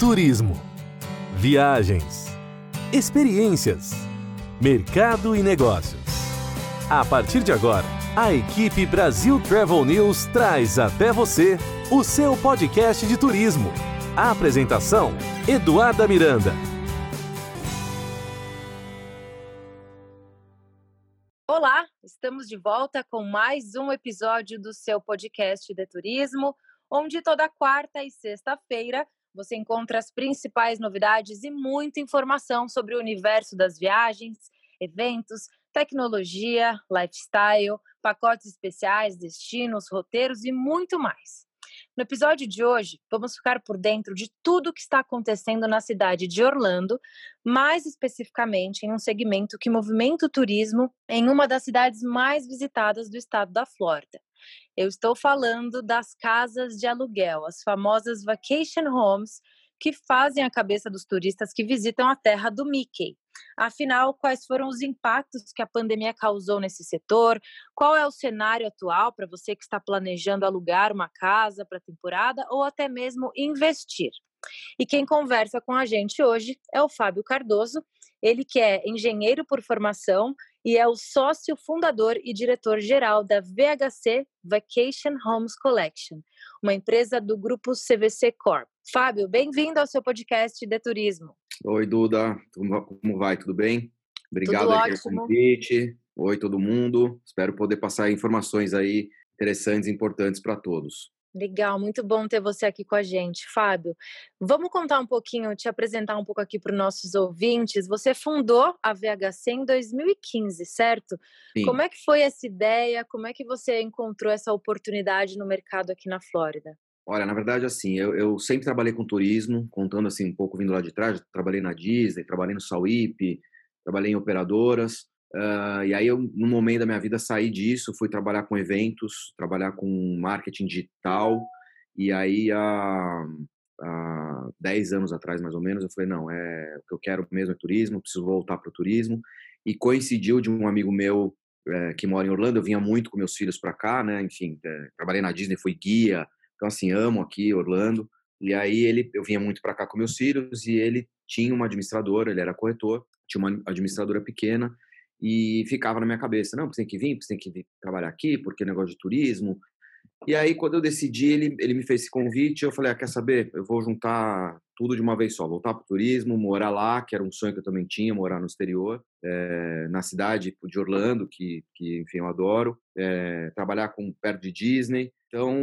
Turismo, viagens, experiências, mercado e negócios. A partir de agora, a equipe Brasil Travel News traz até você o seu podcast de turismo. A apresentação: Eduarda Miranda. Olá, estamos de volta com mais um episódio do seu podcast de turismo, onde toda quarta e sexta-feira você encontra as principais novidades e muita informação sobre o universo das viagens, eventos, tecnologia, lifestyle, pacotes especiais, destinos, roteiros e muito mais. No episódio de hoje, vamos ficar por dentro de tudo o que está acontecendo na cidade de Orlando, mais especificamente em um segmento que movimenta o turismo em uma das cidades mais visitadas do estado da Flórida. Eu estou falando das casas de aluguel, as famosas vacation homes, que fazem a cabeça dos turistas que visitam a terra do Mickey. Afinal, quais foram os impactos que a pandemia causou nesse setor? Qual é o cenário atual para você que está planejando alugar uma casa para a temporada ou até mesmo investir? E quem conversa com a gente hoje é o Fábio Cardoso, ele que é engenheiro por formação e é o sócio fundador e diretor-geral da VHC Vacation Homes Collection, uma empresa do grupo CVC Corp. Fábio, bem-vindo ao seu podcast de turismo. Oi, Duda, como vai? Tudo bem? Obrigado pelo convite. Oi, todo mundo. Espero poder passar informações aí interessantes e importantes para todos. Legal, muito bom ter você aqui com a gente, Fábio. Vamos contar um pouquinho, te apresentar um pouco aqui para os nossos ouvintes. Você fundou a VHC em 2015, certo? Sim. Como é que foi essa ideia? Como é que você encontrou essa oportunidade no mercado aqui na Flórida? Olha, na verdade, assim, eu, eu sempre trabalhei com turismo, contando assim um pouco vindo lá de trás. Trabalhei na Disney, trabalhei no Sauip, trabalhei em operadoras. Uh, e aí, eu, no momento da minha vida, saí disso, fui trabalhar com eventos, trabalhar com marketing digital. E aí, há, há 10 anos atrás, mais ou menos, eu falei: não, é o que eu quero mesmo é turismo, preciso voltar para o turismo. E coincidiu de um amigo meu é, que mora em Orlando, eu vinha muito com meus filhos para cá, né? Enfim, é, trabalhei na Disney, fui guia, então assim, amo aqui Orlando. E aí ele, eu vinha muito para cá com meus filhos e ele tinha uma administradora, ele era corretor, tinha uma administradora pequena e ficava na minha cabeça, não, você tem que vir, você tem que vir trabalhar aqui, porque é negócio de turismo. E aí, quando eu decidi, ele, ele me fez esse convite, eu falei, ah, quer saber, eu vou juntar tudo de uma vez só, voltar para o turismo, morar lá, que era um sonho que eu também tinha, morar no exterior, é, na cidade de Orlando, que, que enfim, eu adoro, é, trabalhar com, perto de Disney. Então,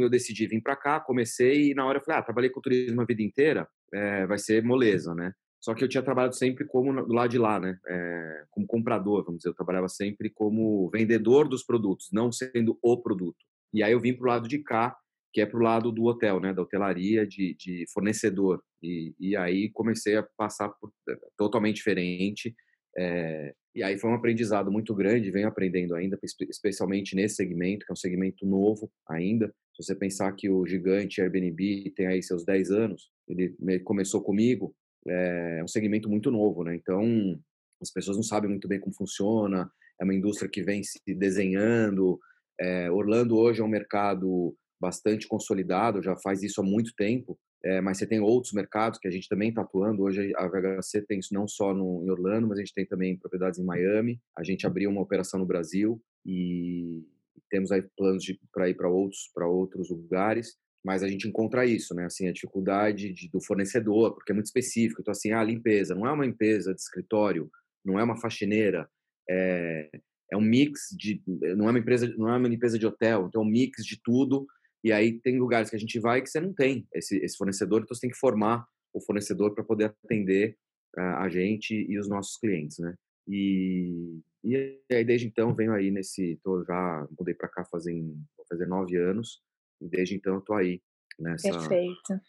eu decidi vir para cá, comecei e na hora eu falei, ah, trabalhei com turismo a vida inteira, é, vai ser moleza, né? Só que eu tinha trabalhado sempre como do lado de lá, né? É, como comprador, vamos dizer. Eu trabalhava sempre como vendedor dos produtos, não sendo o produto. E aí eu vim para o lado de cá, que é para o lado do hotel, né? Da hotelaria, de, de fornecedor. E, e, aí comecei a passar por é, totalmente diferente. É, e aí foi um aprendizado muito grande, venho aprendendo ainda, especialmente nesse segmento, que é um segmento novo ainda. Se você pensar que o gigante Airbnb tem aí seus 10 anos, ele começou comigo, é um segmento muito novo, né? Então, as pessoas não sabem muito bem como funciona, é uma indústria que vem se desenhando. É, Orlando hoje é um mercado bastante consolidado, já faz isso há muito tempo, é, mas você tem outros mercados que a gente também está atuando. Hoje a VHC tem isso não só no, em Orlando, mas a gente tem também propriedades em Miami. A gente abriu uma operação no Brasil e temos aí planos para ir para outros, outros lugares mas a gente encontra isso, né? Assim, a dificuldade de, do fornecedor, porque é muito específico. Então, assim, a ah, limpeza não é uma limpeza de escritório, não é uma faxineira, é, é um mix de, não é uma empresa, não é uma limpeza de hotel, então é um mix de tudo. E aí tem lugares que a gente vai que você não tem esse, esse fornecedor, então você tem que formar o fornecedor para poder atender uh, a gente e os nossos clientes, né? E, e aí desde então venho aí nesse, tô já mudei para cá fazem fazer nove anos e desde então eu tô aí nessa. Perfeito.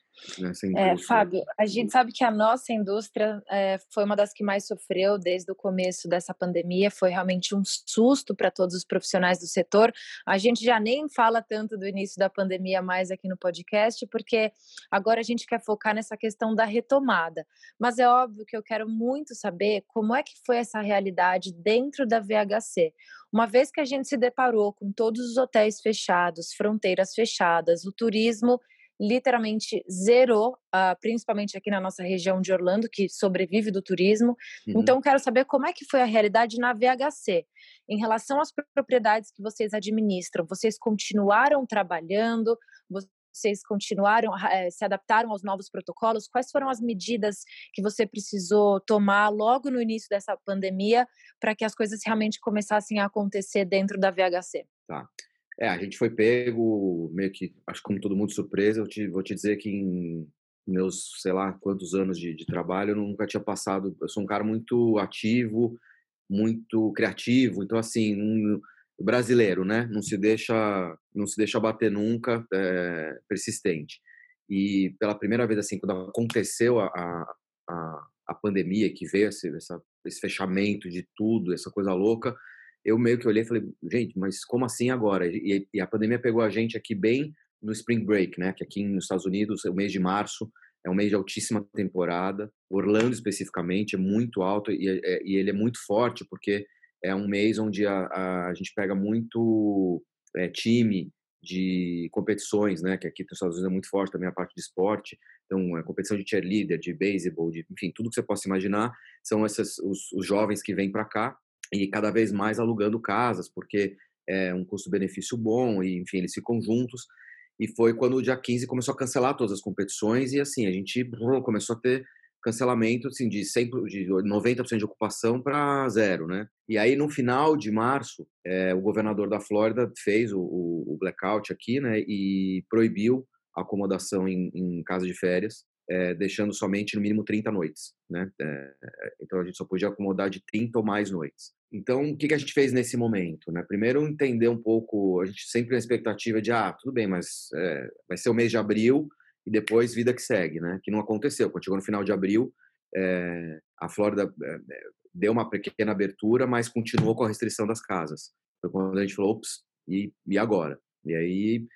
É, Fábio, a gente sabe que a nossa indústria é, foi uma das que mais sofreu desde o começo dessa pandemia, foi realmente um susto para todos os profissionais do setor. A gente já nem fala tanto do início da pandemia mais aqui no podcast, porque agora a gente quer focar nessa questão da retomada. Mas é óbvio que eu quero muito saber como é que foi essa realidade dentro da VHC. Uma vez que a gente se deparou com todos os hotéis fechados, fronteiras fechadas, o turismo literalmente zerou, uh, principalmente aqui na nossa região de Orlando, que sobrevive do turismo. Uhum. Então, quero saber como é que foi a realidade na VHC. Em relação às propriedades que vocês administram, vocês continuaram trabalhando? Vocês continuaram, é, se adaptaram aos novos protocolos? Quais foram as medidas que você precisou tomar logo no início dessa pandemia para que as coisas realmente começassem a acontecer dentro da VHC? Tá. É, a gente foi pego meio que, acho que como todo mundo surpresa, eu te, vou te dizer que em meus, sei lá, quantos anos de, de trabalho, eu nunca tinha passado, eu sou um cara muito ativo, muito criativo, então assim, um, brasileiro, né? Não se deixa, não se deixa bater nunca, é, persistente. E pela primeira vez, assim, quando aconteceu a, a, a pandemia, que veio esse, essa, esse fechamento de tudo, essa coisa louca, eu meio que olhei e falei, gente, mas como assim agora? E, e, a pandemia pegou a gente aqui bem no Spring Break, né? Que aqui nos Estados Unidos, o mês de março é um mês de altíssima temporada. Orlando, especificamente, é muito alto e, é, e ele é muito forte porque é um mês onde a, a, a gente pega muito é, time de competições, né? Que aqui nos Estados Unidos é muito forte também a parte de esporte. Então, a competição de cheerleader, de baseball, de, enfim, tudo que você possa imaginar, são esses, os, os jovens que vêm para cá e cada vez mais alugando casas, porque é um custo-benefício bom, e enfim, eles ficam juntos. E foi quando o dia 15 começou a cancelar todas as competições, e assim, a gente começou a ter cancelamento assim, de, 100, de 90% de ocupação para zero, né? E aí, no final de março, é, o governador da Flórida fez o, o, o, blackout aqui, né? E proibiu acomodação em, em casa de férias, é, deixando somente no mínimo 30 noites, né? É, então, a gente só podia acomodar de 30 ou mais noites. Então, o que, que a gente fez nesse momento? Né? Primeiro, entender um pouco, a gente sempre na expectativa de, ah, tudo bem, mas é, vai ser o mês de abril e depois vida que segue, né? Que não aconteceu. Quando chegou no final de abril, a Flórida deu uma pequena abertura, mas continuou com a restrição das casas. Foi quando a gente falou, ops, e, e agora? E aí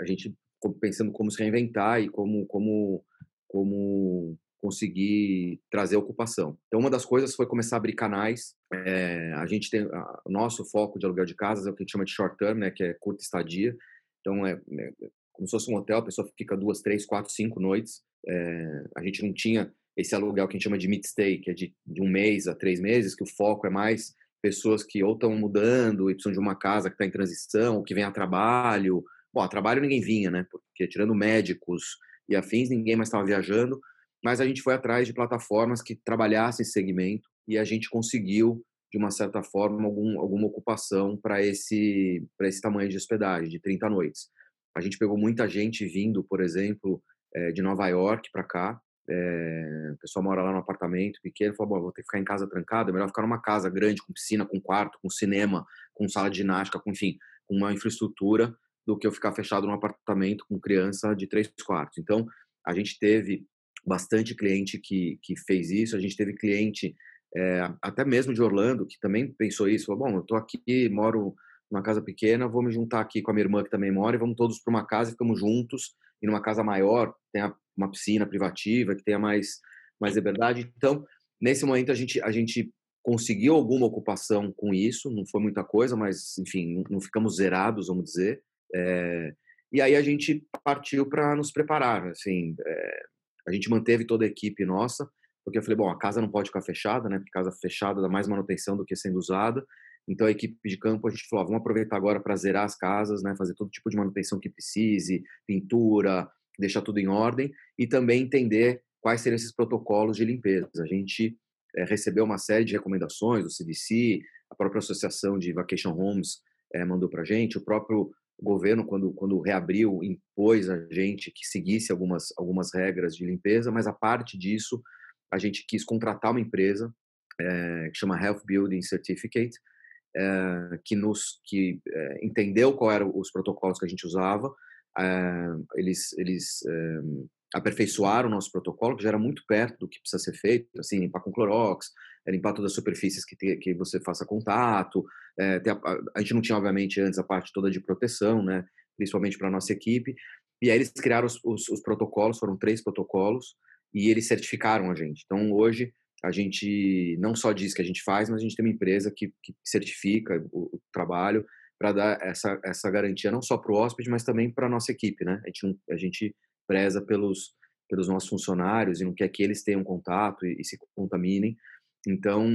a gente pensando como se reinventar e como, como, como conseguir trazer ocupação. Então, uma das coisas foi começar a abrir canais. É, a gente tem o nosso foco de aluguel de casas é o que a gente chama de short term, né, que é curta estadia. Então, é, é como se fosse um hotel, a pessoa fica duas, três, quatro, cinco noites. É, a gente não tinha esse aluguel que a gente chama de mid-stay, que é de, de um mês a três meses, que o foco é mais pessoas que ou estão mudando e precisam de uma casa que está em transição, ou que vem a trabalho. Bom, a trabalho ninguém vinha, né? Porque tirando médicos e afins, ninguém mais estava viajando mas a gente foi atrás de plataformas que trabalhassem esse segmento e a gente conseguiu de uma certa forma algum, alguma ocupação para esse esse tamanho de hospedagem de 30 noites. A gente pegou muita gente vindo, por exemplo, é, de Nova York para cá. É, o pessoal mora lá no apartamento pequeno, falou: Bom, vou ter que ficar em casa trancado, é melhor ficar numa casa grande, com piscina, com quarto, com cinema, com sala de ginástica, com, enfim, com uma infraestrutura, do que eu ficar fechado num apartamento com criança de três quartos. Então, a gente teve bastante cliente que, que fez isso. A gente teve cliente, é, até mesmo de Orlando, que também pensou isso. Falou, bom, eu estou aqui, moro numa casa pequena, vou me juntar aqui com a minha irmã que também mora e vamos todos para uma casa e ficamos juntos. E numa casa maior, tem uma piscina privativa, que tenha mais, mais liberdade. Então, nesse momento, a gente, a gente conseguiu alguma ocupação com isso, não foi muita coisa, mas, enfim, não ficamos zerados, vamos dizer. É, e aí a gente partiu para nos preparar, assim, é, a gente manteve toda a equipe nossa, porque eu falei, bom, a casa não pode ficar fechada, né? Porque casa fechada dá mais manutenção do que sendo usada. Então a equipe de campo a gente falou, vamos aproveitar agora para zerar as casas, né? Fazer todo tipo de manutenção que precise, pintura, deixar tudo em ordem e também entender quais seriam esses protocolos de limpeza. A gente é, recebeu uma série de recomendações do CDC, a própria associação de Vacation Homes é, mandou para a gente, o próprio o governo, quando, quando reabriu, impôs a gente que seguisse algumas, algumas regras de limpeza, mas a parte disso, a gente quis contratar uma empresa é, que chama Health Building Certificate, é, que nos que é, entendeu qual eram os protocolos que a gente usava, eles eles aperfeiçoaram o nosso protocolo, que já era muito perto do que precisa ser feito, assim, limpar com clorox, é limpar todas as superfícies que, te, que você faça contato. É, a, a, gente não tinha, obviamente, antes a parte toda de proteção, né? principalmente para a nossa equipe. E aí eles criaram os, os, os, protocolos, foram três protocolos, e eles certificaram a gente. Então, hoje, a gente não só diz que a gente faz, mas a gente tem uma empresa que, que certifica o, o trabalho para dar essa, essa garantia não só para o hóspede, mas também para a nossa equipe, né? A gente, a gente preza pelos, pelos nossos funcionários e não quer que eles tenham contato e, e se contaminem. Então,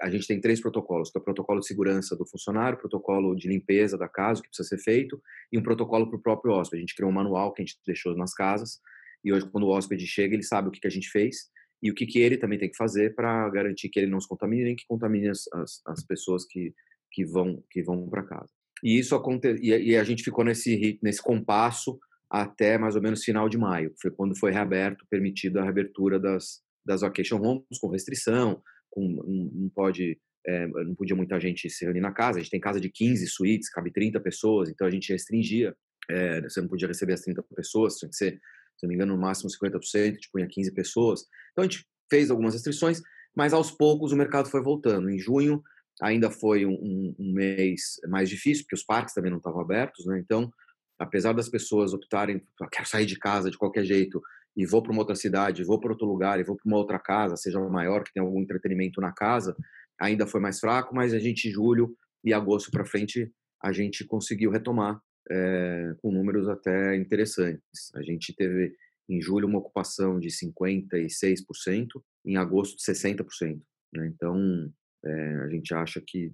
a gente tem três protocolos, que é o protocolo de segurança do funcionário, protocolo de limpeza da casa, que precisa ser feito, e um protocolo para o próprio hóspede. A gente criou um manual que a gente deixou nas casas, e hoje, quando o hóspede chega, ele sabe o que, que a gente fez e o que, que ele também tem que fazer para garantir que ele não se contamine, nem que contamine as, as, as pessoas que, que vão, que vão para casa. E isso aconteceu, e a gente ficou nesse, nesse compasso até mais ou menos final de maio, foi quando foi reaberto, permitido a reabertura das, das vacation homes com restrição, com, não pode é, não podia muita gente se reunir na casa. A gente tem casa de 15 suítes, cabe 30 pessoas, então a gente restringia. É, você não podia receber as 30 pessoas, tinha que ser, se não me engano, no máximo 50%, tipo, punha 15 pessoas. Então a gente fez algumas restrições, mas aos poucos o mercado foi voltando. Em junho ainda foi um, um mês mais difícil, porque os parques também não estavam abertos, né? Então, apesar das pessoas optarem, quero sair de casa de qualquer jeito, e vou para uma outra cidade, vou para outro lugar, e vou para uma outra casa, seja maior, que tenha algum entretenimento na casa, ainda foi mais fraco, mas a gente, julho e agosto para frente, a gente conseguiu retomar é, com números até interessantes. A gente teve em julho uma ocupação de 56%, em agosto 60%. Né? Então, é, a gente acha que,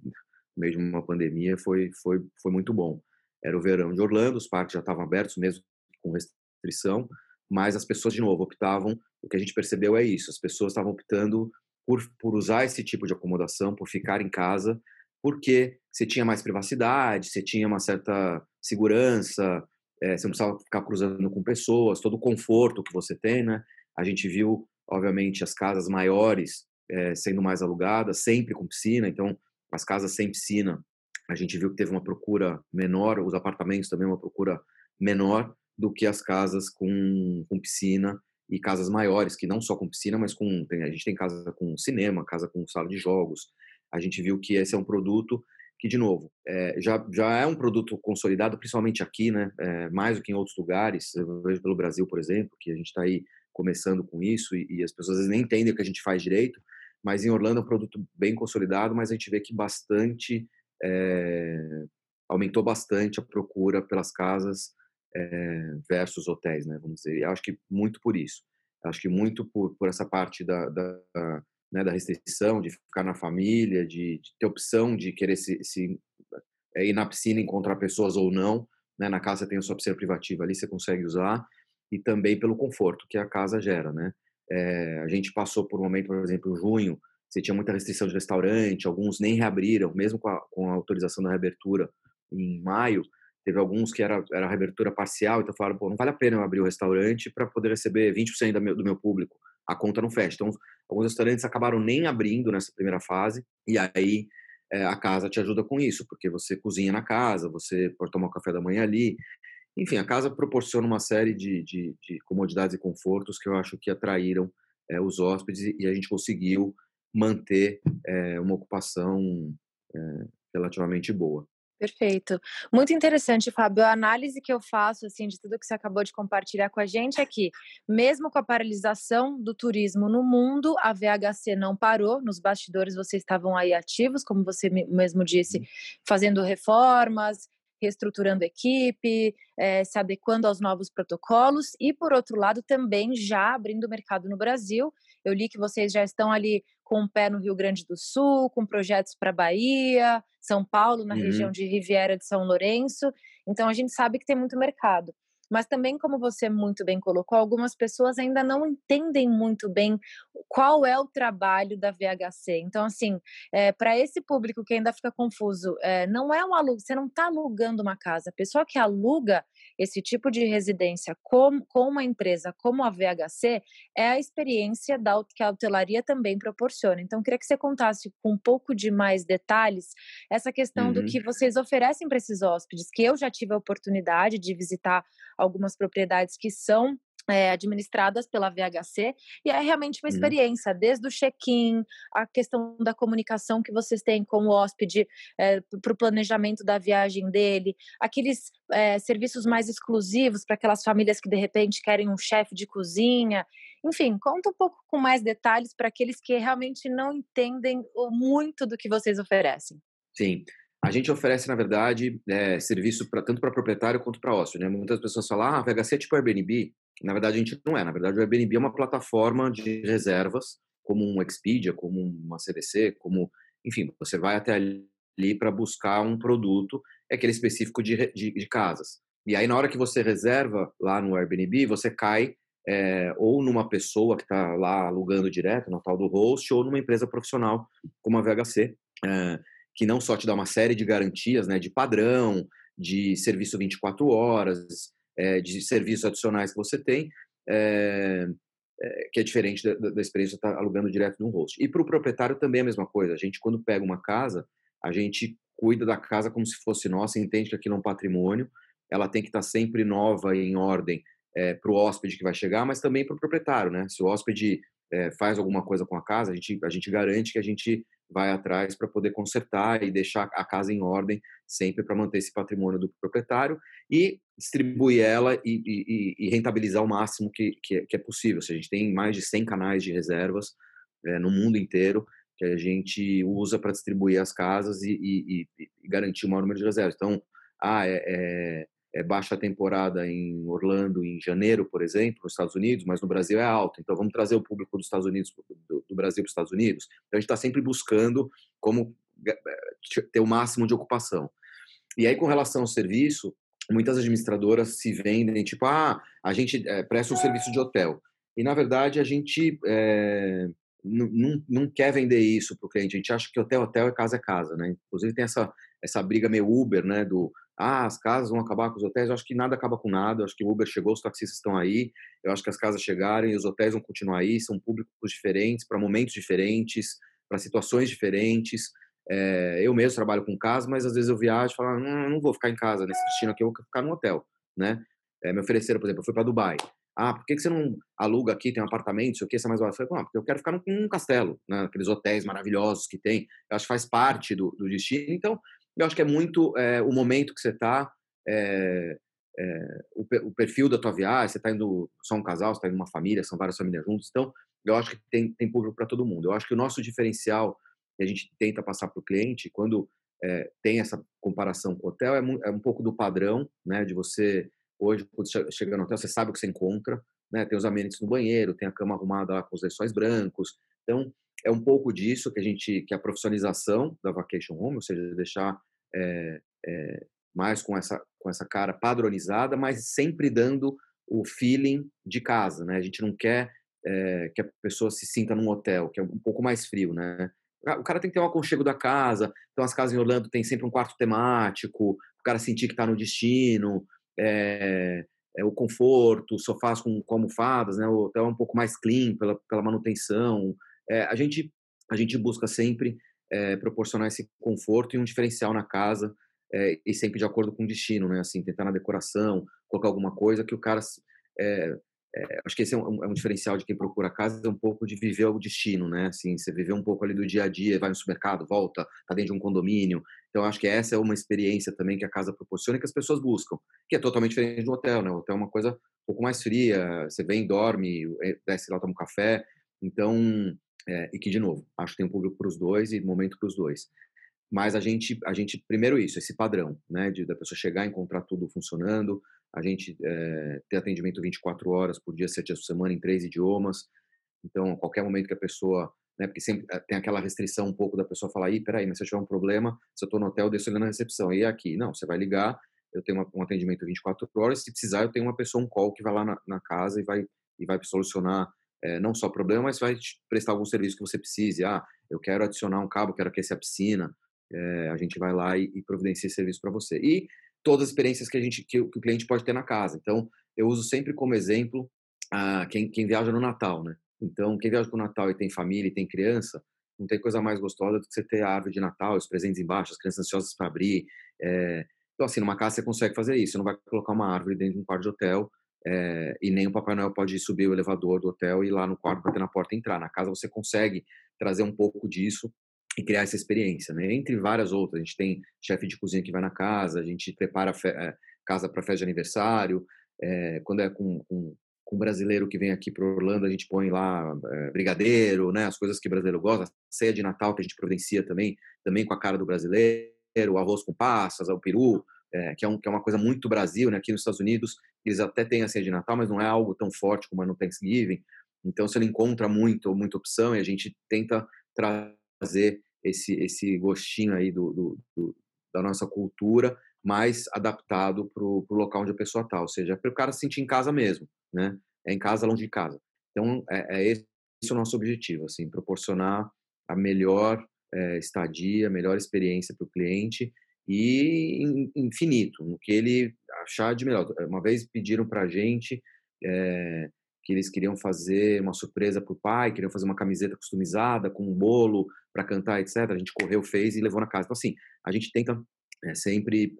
mesmo uma pandemia, foi, foi, foi muito bom. Era o verão de Orlando, os parques já estavam abertos, mesmo com restrição, mas as pessoas, de novo, optavam. O que a gente percebeu é isso: as pessoas estavam optando por, por usar esse tipo de acomodação, por ficar em casa, porque você tinha mais privacidade, você tinha uma certa segurança, é, você não precisava ficar cruzando com pessoas, todo o conforto que você tem, né? A gente viu, obviamente, as casas maiores é, sendo mais alugadas, sempre com piscina, então as casas sem piscina, a gente viu que teve uma procura menor, os apartamentos também uma procura menor, do que as casas com, com piscina e casas maiores, que não só com piscina, mas com. Tem, a gente tem casa com cinema, casa com sala de jogos. A gente viu que esse é um produto que, de novo, é, já, já é um produto consolidado, principalmente aqui, né? É, mais do que em outros lugares. Eu vejo pelo Brasil, por exemplo, que a gente está aí começando com isso e, e, as pessoas às vezes nem entendem o que a gente faz direito. Mas em Orlando é um produto bem consolidado, mas a gente vê que bastante. É, aumentou bastante a procura pelas casas é, versus hotéis, né? Vamos dizer. Eu acho que muito por isso. Eu acho que muito por, por essa parte da, da, né, da restrição, de ficar na família, de, de ter opção de querer se, se é, ir na piscina encontrar pessoas ou não. Né? Na casa tem a sua piscina privativa ali, você consegue usar. E também pelo conforto que a casa gera, né? É, a gente passou por um momento, por exemplo, em junho, você tinha muita restrição de restaurante, alguns nem reabriram, mesmo com a, com a autorização da reabertura em maio, Teve alguns que era, era reabertura parcial, então falaram, pô, não vale a pena eu abrir o restaurante para poder receber 20% do meu, do meu público. A conta não fecha. Então, alguns restaurantes acabaram nem abrindo nessa primeira fase, e aí é, a casa te ajuda com isso, porque você cozinha na casa, você pode tomar o café da manhã ali. Enfim, a casa proporciona uma série de, de, de comodidades e confortos que eu acho que atraíram é, os hóspedes e a gente conseguiu manter é, uma ocupação relativamente boa. Perfeito. Muito interessante, Fábio. A análise que eu faço assim de tudo que você acabou de compartilhar com a gente é que, mesmo com a paralisação do turismo no mundo, a VHC não parou. Nos bastidores vocês estavam aí ativos, como você mesmo disse, uhum. fazendo reformas, reestruturando equipe, é, se adequando aos novos protocolos e, por outro lado, também já abrindo o mercado no Brasil. Eu li que vocês já estão ali com um pé no Rio Grande do Sul, com projetos para Bahia, São Paulo, na uhum. região de Riviera de São Lourenço. Então, a gente sabe que tem muito mercado. Mas também, como você muito bem colocou, algumas pessoas ainda não entendem muito bem qual é o trabalho da VHC. Então, assim, é, eh, para esse público que ainda fica confuso, é, não é um alugo, você não está alugando uma casa. A pessoa que aluga esse tipo de residência com, com uma empresa como a VHC é a experiência da, que a hotelaria também proporciona. Então, queria que você contasse com um pouco de mais detalhes essa questão uhum. do que vocês oferecem para esses hóspedes, que eu já tive a oportunidade de visitar algumas propriedades que são é, administradas pela VHC, e é realmente uma uhum. experiência, desde o check-in, a questão da comunicação que vocês têm com o hóspede é, para o planejamento da viagem dele, aqueles é, serviços mais exclusivos para aquelas famílias que de repente querem um chefe de cozinha. Enfim, conta um pouco com mais detalhes para aqueles que realmente não entendem muito do que vocês oferecem. Sim. A gente oferece, na verdade, é, serviço pra, tanto para proprietário quanto para hóspede. Né? Muitas pessoas falam, ah, VHC é tipo Airbnb. Na verdade, a gente não é. Na verdade, o Airbnb é uma plataforma de reservas, como um Expedia, como uma CVC, como... Enfim, você vai até ali para buscar um produto, é aquele específico de, de, de, casas. E aí, na hora que você reserva lá no Airbnb, você cai é, ou numa pessoa que está lá alugando direto, no tal do host, ou numa empresa profissional como a VHC, é, que não só te dá uma série de garantias, né, de padrão, de serviço 24 horas, é, de serviços adicionais que você tem, é, é, que é diferente da, da experiência estar alugando direto um host. E para o proprietário também é a mesma coisa. A gente, quando pega uma casa, a gente cuida da casa como se fosse nossa, entende que aquilo é um patrimônio, ela tem que estar sempre nova e em ordem é, para o hóspede que vai chegar, mas também para o proprietário, né? Se o hóspede é, faz alguma coisa com a casa, a gente, a gente garante que a gente vai atrás para poder consertar e deixar a casa em ordem, sempre para manter esse patrimônio do proprietário e distribuir ela e, e, e rentabilizar o máximo que, que, que, é possível. Seja, a gente tem mais de 100 canais de reservas é, no mundo inteiro que a gente usa para distribuir as casas e, e, garantir o maior número de reservas. Então, ah, é, é é baixa temporada em Orlando em janeiro, por exemplo, nos Estados Unidos, mas no Brasil é alta. Então vamos trazer o público dos Estados Unidos do, do Brasil para os Estados Unidos. Então a gente está sempre buscando como eh, ter o máximo de ocupação. E aí com relação ao serviço, muitas administradoras se vendem tipo, ah, a gente é, presta um serviço de hotel. E na verdade a gente é, não, não quer vender isso para o cliente. A gente acha que hotel hotel é casa é casa, né? Inclusive tem essa essa briga meio Uber, né? Do ah, as casas vão acabar com os hotéis. Eu acho que nada acaba com nada. Eu acho que o Uber chegou, os taxistas estão aí. Eu acho que as casas chegaram e os hotéis vão continuar aí. São públicos diferentes, para momentos diferentes, para situações diferentes. É, eu mesmo trabalho com casa, mas às vezes eu viajo e falo, não, não vou ficar em casa nesse destino aqui, eu vou ficar no hotel, né? É, me ofereceram, por exemplo, eu fui para Dubai. Ah, por que, que você não aluga aqui, tem um apartamento, sei o que, você é mais barato? Eu falei, ah, porque eu quero ficar num, num castelo, né? aqueles hotéis maravilhosos que tem. Eu acho que faz parte do, do destino. Então, eu acho que é muito é, o momento que você está, é, é, o, o, perfil da tua viagem, você está indo só um casal, você está indo uma família, são várias famílias juntas, então eu acho que tem, tem público para todo mundo. Eu acho que o nosso diferencial que a gente tenta passar para o cliente, quando tem essa comparação com o hotel, é, é, um pouco do padrão, né, de você, hoje, quando chega no hotel, você sabe o que você encontra, né, tem os amenities no banheiro, tem a cama arrumada lá com os lençóis brancos, então é um pouco disso que a gente, que é a profissionalização da vacation home, ou seja, deixar é, é, mais com essa, com essa cara padronizada, mas sempre dando o feeling de casa, né? A gente não quer é, que a pessoa se sinta num hotel, que é um pouco mais frio, né? O cara tem que ter um aconchego da casa, então as casas em Orlando tem sempre um quarto temático, o cara sentir que está no destino, é, é, o conforto, sofás com, com almofadas, né? O hotel é um pouco mais clean pela, pela manutenção, é, a, gente, a gente busca sempre é, proporcionar esse conforto e um diferencial na casa é, e sempre de acordo com o destino, né? Assim, tentar na decoração, colocar alguma coisa que o cara... É, acho que esse é um, é um, diferencial de quem procura casa, é um pouco de viver o destino, né? Assim, você viver um pouco ali do dia a dia, vai no supermercado, volta, tá dentro de um condomínio. Então, acho que essa é uma experiência também que a casa proporciona e que as pessoas buscam, que é totalmente diferente do hotel, né? O hotel é uma coisa um pouco mais fria, você vem, dorme, desce lá, toma um café. Então, é, e que, de novo, acho que tem um público para os dois e momento para os dois. Mas a gente, a gente, primeiro isso, esse padrão, né, de da pessoa chegar encontrar tudo funcionando, a gente é, ter atendimento 24 horas por dia, 7 dias por semana, em três idiomas. Então, a qualquer momento que a pessoa, né, porque sempre eh, tem aquela restrição um pouco da pessoa falar, ih, peraí, mas se eu tiver um problema, se eu estou no hotel, eu desço ali na recepção, e é aqui? Não, você vai ligar, eu tenho uma, um atendimento 24 horas, se precisar, eu tenho uma pessoa, um call, que vai lá na, na casa e vai, e vai solucionar é, não só problema, mas vai prestar algum serviço que você precise. Ah, eu quero adicionar um cabo, quero aquecer a piscina. É, a gente vai lá e, e providencia esse serviço para você. E todas as experiências que a gente que, que, o cliente pode ter na casa. Então, eu uso sempre como exemplo ah, quem, quem viaja no Natal, né? Então, quem viaja para o Natal e tem família e tem criança, não tem coisa mais gostosa do que você ter a árvore de Natal, os presentes embaixo, as crianças ansiosas para abrir. É... Então, assim, numa casa você consegue fazer isso. Você não vai colocar uma árvore dentro de um quarto de hotel é, e nem o Papai Noel pode subir o elevador do hotel e ir lá no quarto bater na porta e entrar. Na casa você consegue trazer um pouco disso e criar essa experiência, né? Entre várias outras, a gente tem chefe de cozinha que vai na casa, a gente prepara a é, casa para festa de aniversário, é, quando é com, com, com, brasileiro que vem aqui para Orlando, a gente põe lá é, brigadeiro, né? As coisas que o brasileiro gosta, ceia de Natal que a gente providencia também, também com a cara do brasileiro. o arroz com passas, o peru, é, que, é um, que é uma coisa muito Brasil, né? Aqui nos Estados Unidos, eles até têm a ceia de Natal, mas não é algo tão forte como é no Thanksgiving. Então, você não encontra muito, muita opção e a gente tenta trazer esse, esse gostinho aí do, do, do da nossa cultura, mais adaptado para o local onde a pessoa está, ou seja, para o cara se sentir em casa mesmo, né? É em casa, longe de casa. Então, é, é esse, esse o nosso objetivo, assim, proporcionar a melhor é, estadia, a melhor experiência para o cliente e infinito, no que ele achar de melhor. Uma vez pediram para a gente é, que eles queriam fazer uma surpresa para o pai, queriam fazer uma camiseta customizada com um bolo para cantar, etc. A gente correu, fez e levou na casa. Então, assim, a gente tenta é, sempre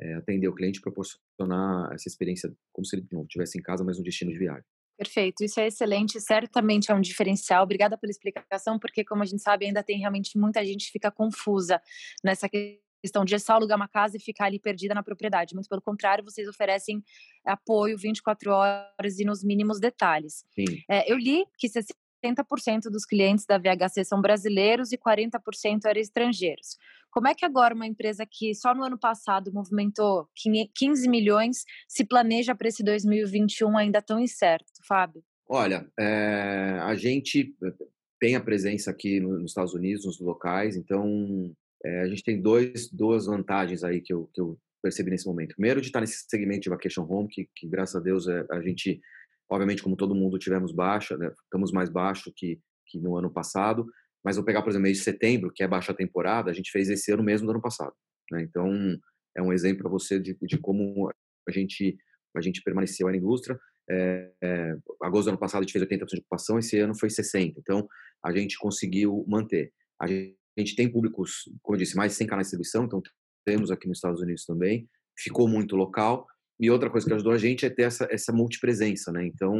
é, atender o cliente, proporcionar essa experiência como se ele não estivesse em casa, mas no destino de viagem. Perfeito, isso é excelente, certamente é um diferencial. Obrigada pela explicação, porque como a gente sabe, ainda tem realmente muita gente que fica confusa nessa questão de só alugar uma casa e ficar ali perdida na propriedade. Muito pelo contrário, vocês oferecem apoio 24 horas e nos mínimos detalhes. É, eu li que 60% dos clientes da VHC são brasileiros e 40% eram estrangeiros. Como é que agora uma empresa que só no ano passado movimentou 15 milhões se planeja para esse 2021 ainda tão incerto, Fábio? Olha, é, a gente tem a presença aqui nos Estados Unidos, nos locais, então é, a gente tem dois, duas vantagens aí que eu, que eu percebi nesse momento. Primeiro, de estar nesse segmento de vacation home, que, que graças a Deus é, a gente, obviamente, como todo mundo, tivemos baixa, né, estamos mais baixo que, que no ano passado, mas vou pegar, por exemplo, mês de setembro, que é baixa temporada, a gente fez esse ano mesmo do ano passado. Né? Então, é um exemplo para você de, de como a gente, a gente permaneceu na indústria. É, é, agosto do ano passado a gente fez 80% de ocupação, esse ano foi 60%. Então, a gente conseguiu manter. A gente, a gente tem públicos, como eu disse, mais de 100 canais de distribuição, então temos aqui nos Estados Unidos também. Ficou muito local. E outra coisa que ajudou a gente é ter essa, essa multipresença, né? Então,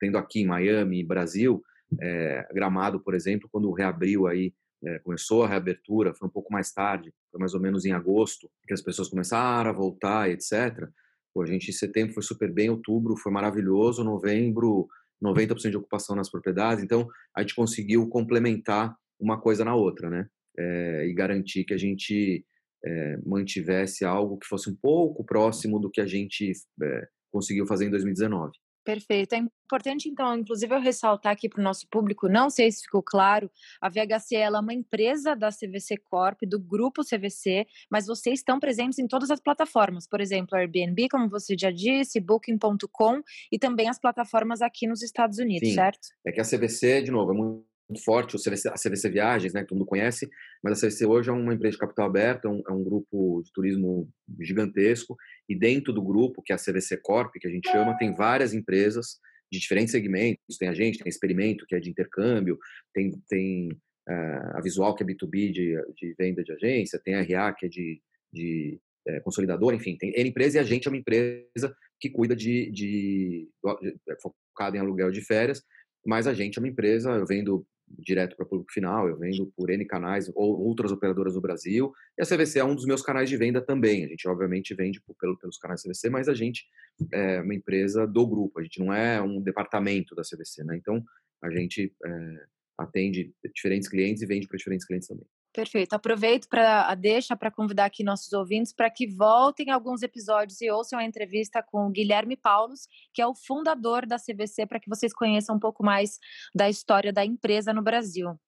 tendo aqui em Miami, Brasil, é, Gramado, por exemplo, quando reabriu aí, é, começou a reabertura, foi um pouco mais tarde, foi mais ou menos em agosto, que as pessoas começaram a voltar, etc. Pô, a gente em setembro foi super bem, outubro foi maravilhoso, novembro 90% de ocupação nas propriedades, então a gente conseguiu complementar uma coisa na outra, né? É, e garantir que a gente é, mantivesse algo que fosse um pouco próximo do que a gente é, conseguiu fazer em 2019. Perfeito. É importante, então, inclusive, eu ressaltar aqui para o nosso público, não sei se ficou claro, a VHC é uma empresa da CVC Corp, do grupo CVC, mas vocês estão presentes em todas as plataformas, por exemplo, Airbnb, como você já disse, Booking.com e também as plataformas aqui nos Estados Unidos, Sim. certo? É que a CVC, de novo, é muito muito forte, o CVC, a CVC Viagens, né, que todo mundo conhece, mas a CVC hoje é uma empresa de capital aberto, é um, é um, grupo de turismo gigantesco, e dentro do grupo, que é a CVC Corp, que a gente chama, tem várias empresas de diferentes segmentos, tem a gente, tem Experimento, que é de intercâmbio, tem, tem uh, a Visual, que é B2B de, de venda de agência, tem a RA, que é de, de é, consolidador, enfim, tem N empresa e a gente é uma empresa que cuida de, de, de, de focada em aluguel de férias, mas a gente é uma empresa, eu vendo direto para público final, eu vendo por N canais ou outras operadoras do Brasil, e a CVC é um dos meus canais de venda também. A gente, obviamente, vende por, pelos canais CVC, mas a gente é uma empresa do grupo, a gente não é um departamento da CVC, né? Então, a gente é, atende diferentes clientes e vende para diferentes clientes também. Perfeito. Aproveito para a deixa para convidar aqui nossos ouvintes para que voltem alguns episódios e ouçam a entrevista com o Guilherme Paulos, que é o fundador da CVC, para que vocês conheçam um pouco mais da história da empresa no Brasil.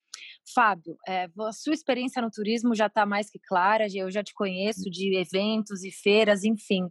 Fábio, é, a sua experiência no turismo já está mais que clara, eu já te conheço de eventos e feiras, enfim.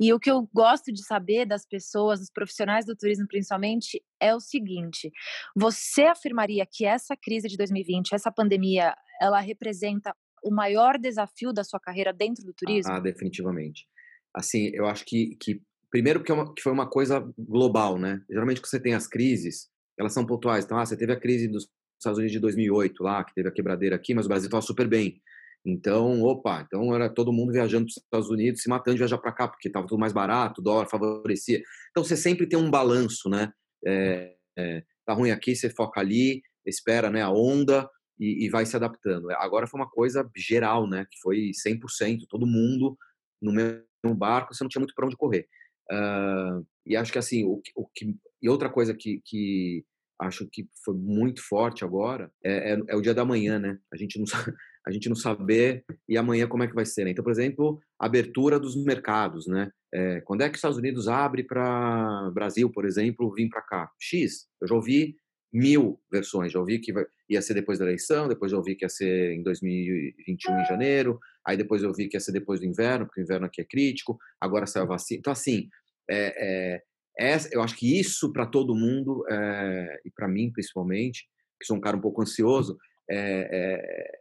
E o que eu gosto de saber das pessoas, dos profissionais do turismo principalmente, é o seguinte: você afirmaria que essa crise de 2020, essa pandemia, ela representa o maior desafio da sua carreira dentro do turismo? Ah, definitivamente. Assim, eu acho que, que primeiro porque é uma, que foi uma coisa global, né? Geralmente quando você tem as crises, elas são pontuais. Então, ah, você teve a crise dos Estados Unidos de 2008 lá, que teve a quebradeira aqui, mas o Brasil estava super bem. Então, opa, então era todo mundo viajando para os Estados Unidos, se matando de viajar para cá, porque estava tudo mais barato, dólar favorecia. Então, você sempre tem um balanço, né? É, é, tá ruim aqui, você foca ali, espera né, a onda e, e, vai se adaptando. Agora foi uma coisa geral, né? Que foi 100%, todo mundo no mesmo barco, você não tinha muito para onde correr. Uh, e acho que assim, o, o que, e outra coisa que, que acho que foi muito forte agora, é, é, é, o dia da manhã, né? A gente não a gente não saber e amanhã como é que vai ser. Né? Então, por exemplo, abertura dos mercados, né? É, quando é que os Estados Unidos abre para Brasil, por exemplo, vir para cá? X. Eu já ouvi mil versões. Já ouvi que vai, ia ser depois da eleição, depois já ouvi que ia ser em 2021 em janeiro, aí depois eu ouvi que ia ser depois do inverno, porque o inverno aqui é crítico. Agora saiu a vacina. Então assim, é, é, é eu acho que isso para todo mundo é, e para mim principalmente, que sou um cara um pouco ansioso, é, é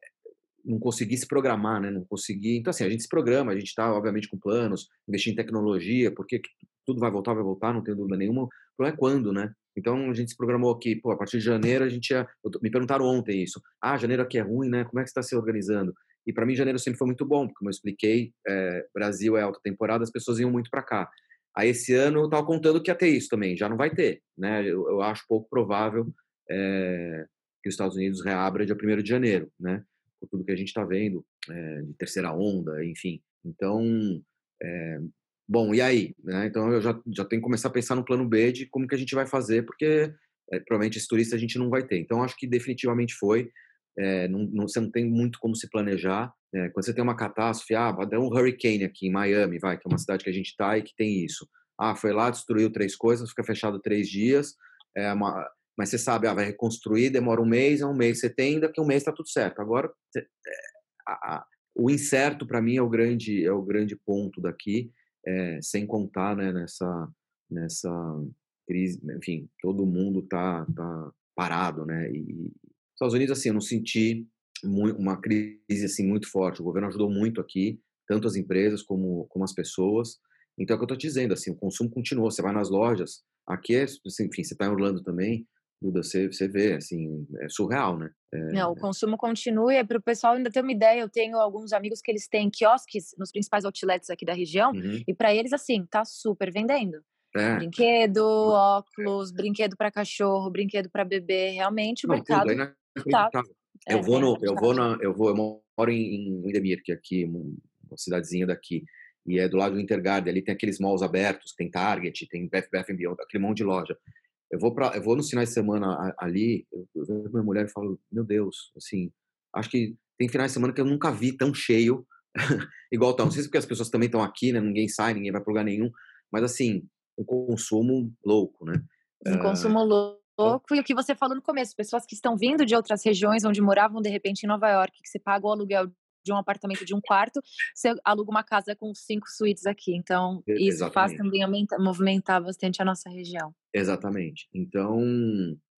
não consegui se programar, né? Não consegui. Então, assim, a gente se programa, a gente está, obviamente, com planos, investir em tecnologia, porque tudo vai voltar, vai voltar, não tenho dúvida nenhuma. O problema é quando, né? Então, a gente se programou aqui, pô, a partir de janeiro a gente ia. Me perguntaram ontem isso. Ah, janeiro aqui é ruim, né? Como é que você está se organizando? E para mim, janeiro sempre foi muito bom, porque, como eu expliquei, é, Brasil é alta temporada, as pessoas iam muito para cá. Aí, esse ano, eu estava contando que ia ter isso também, já não vai ter, né? Eu, eu acho pouco provável é, que os Estados Unidos reabra dia 1 de janeiro, né? por tudo que a gente está vendo, é, de terceira onda, enfim. Então, é, bom, e aí? Né? Então eu já, já tenho que começar a pensar no plano B de como que a gente vai fazer, porque provavelmente esse turista a gente não vai ter. Então acho que definitivamente foi. Não, não, você não tem muito como se planejar. Quando você tem uma catástrofe, ah, deu um hurricane aqui em Miami, vai, que é uma cidade que a gente está e que tem isso. Ah, foi lá, destruiu três coisas, fica fechado três dias. É uma, mas você sabe, ah, vai reconstruir, demora um mês, é um mês você tem, daqui a um mês está tudo certo. Agora, é, a, a, o incerto para mim é o grande é o grande ponto daqui, é, sem contar né, nessa nessa crise, enfim, todo mundo tá tá parado, né? E Estados Unidos assim, eu não senti uma crise assim muito forte. O governo ajudou muito aqui, tanto as empresas como como as pessoas. Então é o que eu estou te dizendo, assim, o consumo continuou. Você vai nas lojas, aqui é, assim, enfim, você está em Orlando também, Duda, você, você vê, assim, é surreal, né? É... Não, o consumo continua. E para o pessoal ainda ter uma ideia, eu tenho alguns amigos que eles têm quiosques nos principais outlets aqui da região, uhum. e para eles, assim, tá super vendendo. É. Brinquedo, óculos, brinquedo para cachorro, brinquedo para bebê. Realmente o Não, mercado tá. É, eu vou no, eu vou na, eu vou, eu moro em, em que é aqui, uma cidadezinha daqui, e é do lado do Intergarden. Ali tem aqueles malls abertos, tem Target, tem Beth Bath Beyond, aquele monte de loja. Eu vou para, eu vou nos finais de semana ali, eu, eu vejo minha mulher e falo, meu Deus, assim, acho que tem finais de semana que eu nunca vi tão cheio igual tá. Não sei se porque as pessoas também estão aqui, né? Ninguém sai, ninguém vai para lugar nenhum, mas assim, um consumo louco, né? Um uh... consumo louco. E o que você falou no começo, pessoas que estão vindo de outras regiões onde moravam de repente em Nova York, que você paga o aluguel de um apartamento de um quarto, você aluga uma casa com cinco suítes aqui. Então, isso Exatamente. faz também aumentar, movimentar bastante a nossa região. Exatamente. Então,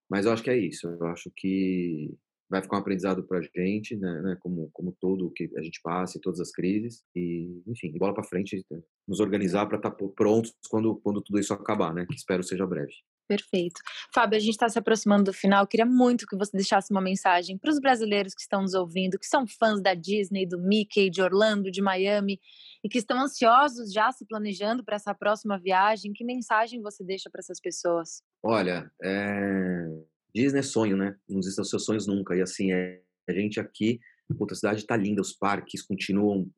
mas eu acho que é isso. Eu acho que vai ficar um aprendizado para a gente, né, né, como, como todo o que a gente passa e todas as crises. E, enfim, bola para frente, nos organizar para estar tá prontos quando, quando tudo isso acabar, né? Que espero seja breve. Perfeito. Fábio, a gente está se aproximando do final. Eu queria muito que você deixasse uma mensagem para os brasileiros que estão nos ouvindo, que são fãs da Disney, do Mickey, de Orlando, de Miami e que estão ansiosos já se planejando para essa próxima viagem. Que mensagem você deixa para essas pessoas? Olha, é... Disney é sonho, né? Não existem os seus sonhos nunca. E assim, é... a gente aqui, puta, a cidade está linda, os parques continuam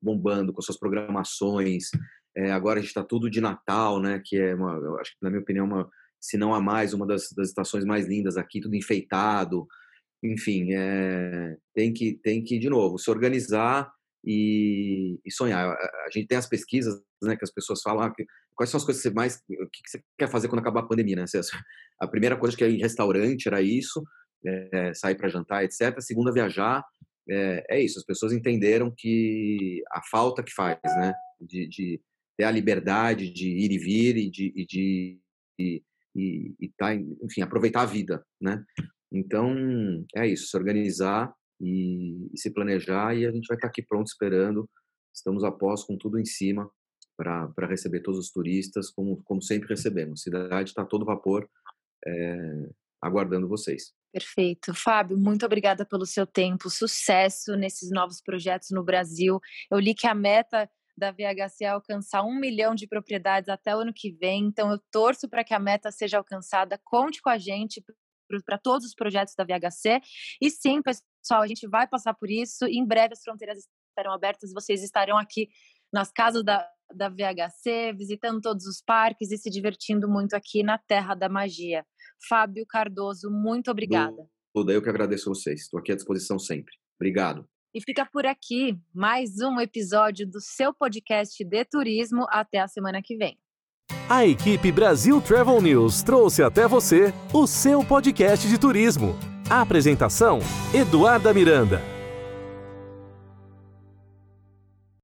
bombando com suas programações. É, agora a gente está tudo de Natal, né? Que é uma, acho que na minha opinião uma se não a mais, uma das, das estações mais lindas aqui, tudo enfeitado. Enfim, é, tem, que, tem que, de novo, se organizar e, e sonhar. A, gente tem as pesquisas né, que as pessoas falam, ah, quais são as coisas que você mais, o que você quer fazer quando acabar a pandemia, né? A primeira coisa que é em restaurante era isso, é, sair para jantar, etc. A segunda, viajar. É, é, isso, as pessoas entenderam que a falta que faz, né? De, de ter a liberdade de ir e vir e de, e de, de e, e tá, enfim, aproveitar a vida, né? Então, é isso, se organizar e, e se planejar e a gente vai estar tá aqui pronto esperando. Estamos a pós com tudo em cima para receber todos os turistas, como, como sempre recebemos. A cidade está todo vapor, é, aguardando vocês. Perfeito. Fábio, muito obrigada pelo seu tempo. Sucesso nesses novos projetos no Brasil. Eu li que a meta da VHC alcançar um milhão de propriedades até o ano que vem. Então, eu torço para que a meta seja alcançada. Conte com a gente para todos os projetos da VHC. E sim, pessoal, a gente vai passar por isso. Em breve as fronteiras estarão abertas. Vocês estarão aqui nas casas da, da VHC, visitando todos os parques e se divertindo muito aqui na Terra da Magia. Fábio Cardoso, muito obrigada. Tudo, eu que agradeço a vocês. Estou aqui à disposição sempre. Obrigado. E fica por aqui mais um episódio do seu podcast de turismo. Até a semana que vem. A equipe Brasil Travel News trouxe até você o seu podcast de turismo. A apresentação: Eduarda Miranda.